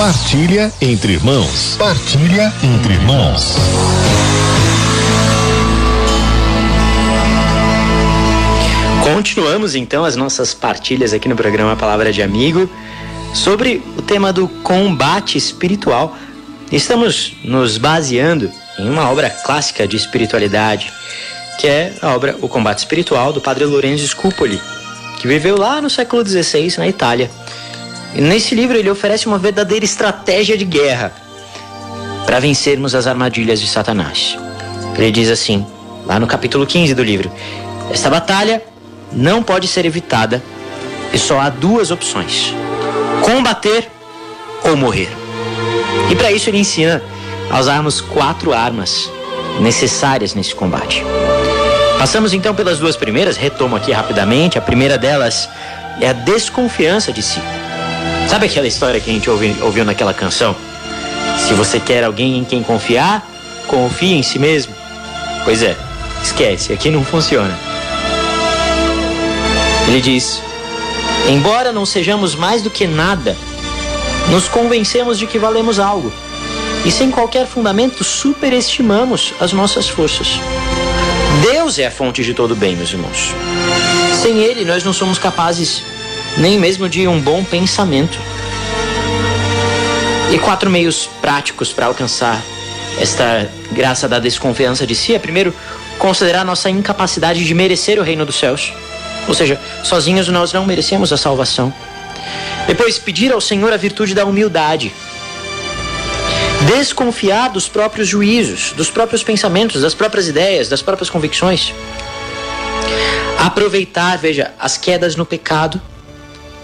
Partilha entre irmãos. Partilha entre irmãos. Continuamos então as nossas partilhas aqui no programa Palavra de Amigo sobre o tema do combate espiritual. Estamos nos baseando em uma obra clássica de espiritualidade, que é a obra O Combate Espiritual do Padre Lorenzo Scupoli, que viveu lá no século XVI na Itália. E nesse livro ele oferece uma verdadeira estratégia de guerra para vencermos as armadilhas de Satanás. Ele diz assim, lá no capítulo 15 do livro: Esta batalha não pode ser evitada e só há duas opções: combater ou morrer. E para isso ele ensina a usarmos quatro armas necessárias nesse combate. Passamos então pelas duas primeiras, retomo aqui rapidamente. A primeira delas é a desconfiança de si. Sabe aquela história que a gente ouviu, ouviu naquela canção? Se você quer alguém em quem confiar, confie em si mesmo. Pois é, esquece, aqui não funciona. Ele diz: Embora não sejamos mais do que nada, nos convencemos de que valemos algo. E sem qualquer fundamento, superestimamos as nossas forças. Deus é a fonte de todo bem, meus irmãos. Sem Ele, nós não somos capazes nem mesmo de um bom pensamento. E quatro meios práticos para alcançar esta graça da desconfiança de si é, primeiro, considerar nossa incapacidade de merecer o reino dos céus. Ou seja, sozinhos nós não merecemos a salvação. Depois, pedir ao Senhor a virtude da humildade. Desconfiar dos próprios juízos, dos próprios pensamentos, das próprias ideias, das próprias convicções. Aproveitar, veja, as quedas no pecado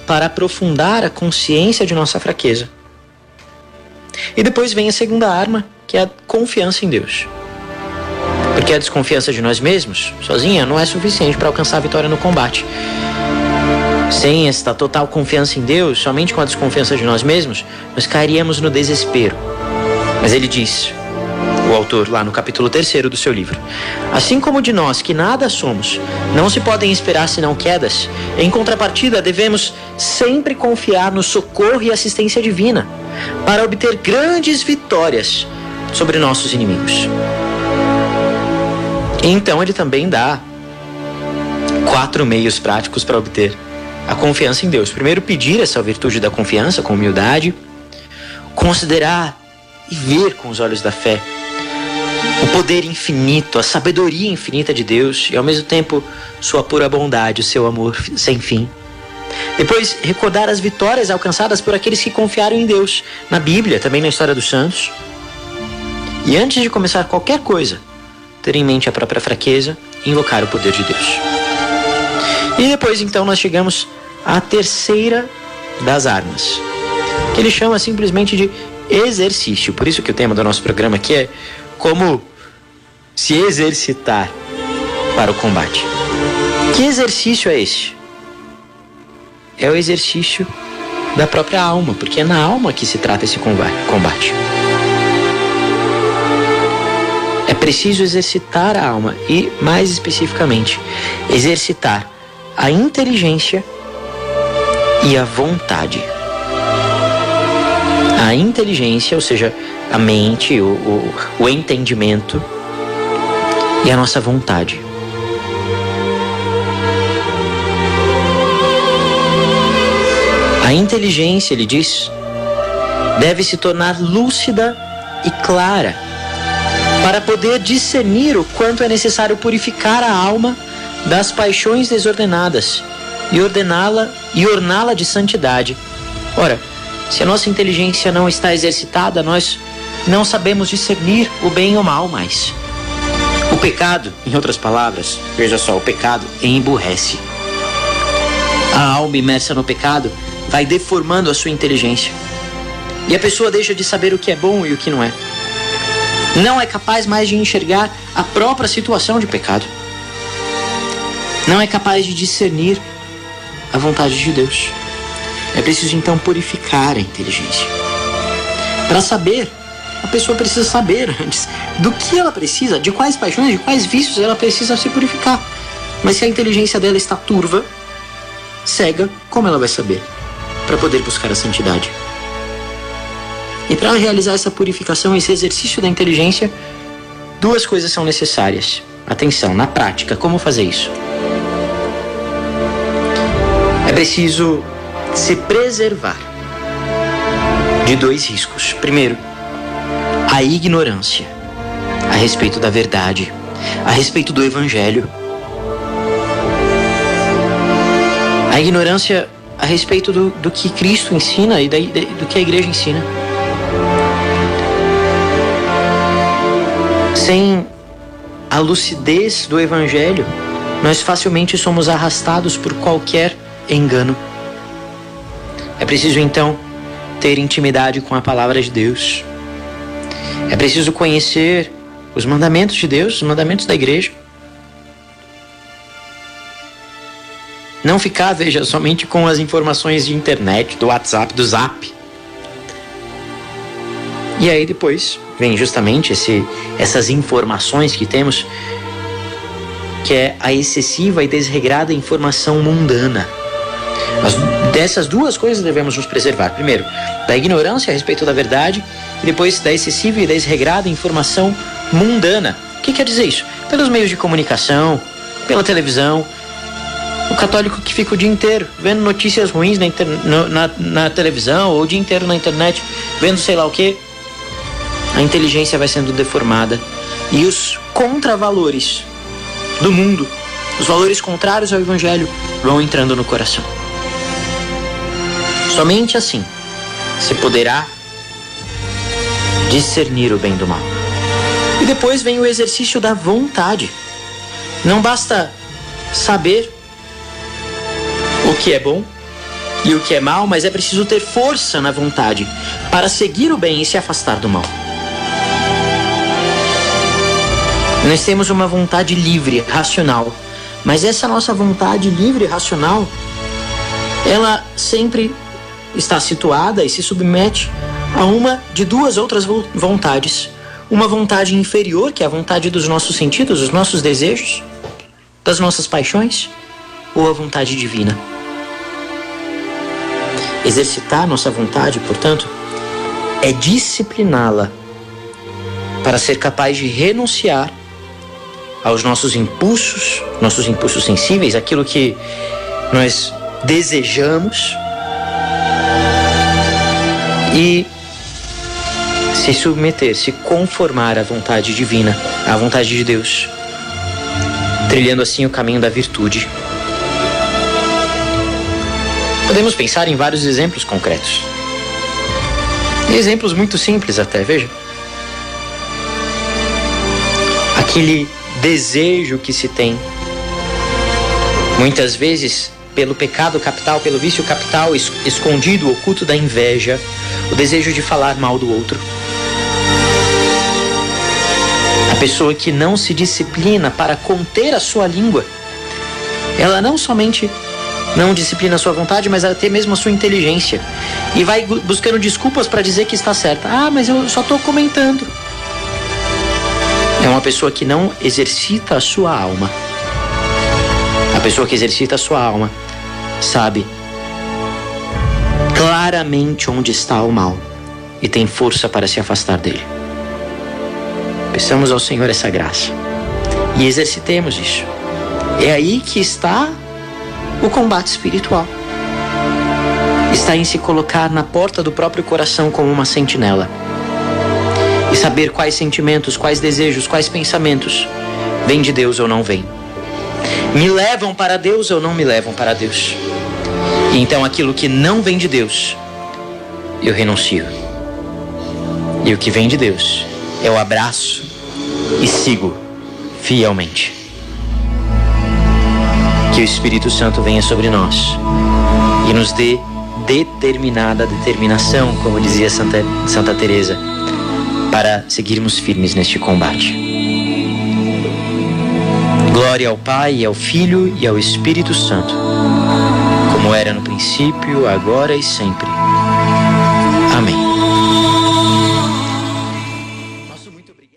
para aprofundar a consciência de nossa fraqueza. E depois vem a segunda arma, que é a confiança em Deus. Porque a desconfiança de nós mesmos, sozinha, não é suficiente para alcançar a vitória no combate. Sem esta total confiança em Deus, somente com a desconfiança de nós mesmos, nós cairíamos no desespero. Mas ele diz: autor lá no capítulo 3 do seu livro. Assim como de nós que nada somos, não se podem esperar senão quedas, em contrapartida devemos sempre confiar no socorro e assistência divina para obter grandes vitórias sobre nossos inimigos. Então ele também dá quatro meios práticos para obter a confiança em Deus. Primeiro, pedir essa virtude da confiança com humildade, considerar e ver com os olhos da fé o poder infinito, a sabedoria infinita de Deus e ao mesmo tempo sua pura bondade, o seu amor sem fim. Depois, recordar as vitórias alcançadas por aqueles que confiaram em Deus, na Bíblia, também na história dos santos. E antes de começar qualquer coisa, ter em mente a própria fraqueza e invocar o poder de Deus. E depois, então, nós chegamos à terceira das armas, que ele chama simplesmente de exercício. Por isso que o tema do nosso programa aqui é como se exercitar para o combate. Que exercício é esse? É o exercício da própria alma, porque é na alma que se trata esse combate. É preciso exercitar a alma e, mais especificamente, exercitar a inteligência e a vontade. A inteligência, ou seja, a mente, o, o, o entendimento e a nossa vontade. A inteligência, ele diz, deve se tornar lúcida e clara para poder discernir o quanto é necessário purificar a alma das paixões desordenadas e ordená-la e orná-la de santidade. Ora, se a nossa inteligência não está exercitada, nós não sabemos discernir o bem e o mal mais. O pecado, em outras palavras, veja só, o pecado emburrece. A alma imersa no pecado vai deformando a sua inteligência. E a pessoa deixa de saber o que é bom e o que não é. Não é capaz mais de enxergar a própria situação de pecado. Não é capaz de discernir a vontade de Deus. É preciso então purificar a inteligência. Para saber a pessoa precisa saber antes do que ela precisa, de quais paixões, de quais vícios ela precisa se purificar. Mas se a inteligência dela está turva, cega, como ela vai saber? Para poder buscar a santidade. E para realizar essa purificação, esse exercício da inteligência, duas coisas são necessárias. Atenção, na prática, como fazer isso? É preciso se preservar de dois riscos. Primeiro, a ignorância a respeito da verdade, a respeito do evangelho. A ignorância a respeito do, do que Cristo ensina e da, do que a igreja ensina. Sem a lucidez do Evangelho, nós facilmente somos arrastados por qualquer engano. É preciso então ter intimidade com a palavra de Deus. É preciso conhecer os mandamentos de Deus, os mandamentos da igreja. Não ficar, veja, somente com as informações de internet, do WhatsApp, do Zap. E aí depois vem justamente esse, essas informações que temos, que é a excessiva e desregrada informação mundana. As, dessas duas coisas devemos nos preservar. Primeiro, da ignorância a respeito da verdade, e depois da excessiva e desregrada informação mundana. O que quer dizer isso? Pelos meios de comunicação, pela televisão, o católico que fica o dia inteiro vendo notícias ruins na, na, na televisão ou o dia inteiro na internet vendo sei lá o que, a inteligência vai sendo deformada e os contravalores do mundo, os valores contrários ao evangelho, vão entrando no coração. Somente assim se poderá discernir o bem do mal. E depois vem o exercício da vontade. Não basta saber o que é bom e o que é mal, mas é preciso ter força na vontade para seguir o bem e se afastar do mal. Nós temos uma vontade livre, racional, mas essa nossa vontade livre racional, ela sempre está situada e se submete a uma de duas outras vontades. Uma vontade inferior, que é a vontade dos nossos sentidos, dos nossos desejos, das nossas paixões, ou a vontade divina. Exercitar nossa vontade, portanto, é discipliná-la para ser capaz de renunciar aos nossos impulsos, nossos impulsos sensíveis, aquilo que nós desejamos e se submeter, se conformar à vontade divina, à vontade de Deus, trilhando assim o caminho da virtude. Podemos pensar em vários exemplos concretos. Exemplos muito simples até, veja. Aquele desejo que se tem, muitas vezes pelo pecado capital, pelo vício capital escondido, oculto da inveja, o desejo de falar mal do outro. A pessoa que não se disciplina para conter a sua língua, ela não somente não disciplina a sua vontade, mas até mesmo a sua inteligência. E vai buscando desculpas para dizer que está certa. Ah, mas eu só estou comentando. É uma pessoa que não exercita a sua alma. A pessoa que exercita a sua alma sabe claramente onde está o mal e tem força para se afastar dele. Peçamos ao Senhor essa graça e exercitemos isso. É aí que está o combate espiritual. Está em se colocar na porta do próprio coração como uma sentinela e saber quais sentimentos, quais desejos, quais pensamentos vêm de Deus ou não vêm. Me levam para Deus ou não me levam para Deus. Então aquilo que não vem de Deus, eu renuncio. E o que vem de Deus o abraço e sigo fielmente. Que o Espírito Santo venha sobre nós e nos dê determinada determinação, como dizia Santa, Santa Teresa, para seguirmos firmes neste combate. Glória ao Pai, ao Filho e ao Espírito Santo, como era no princípio, agora e sempre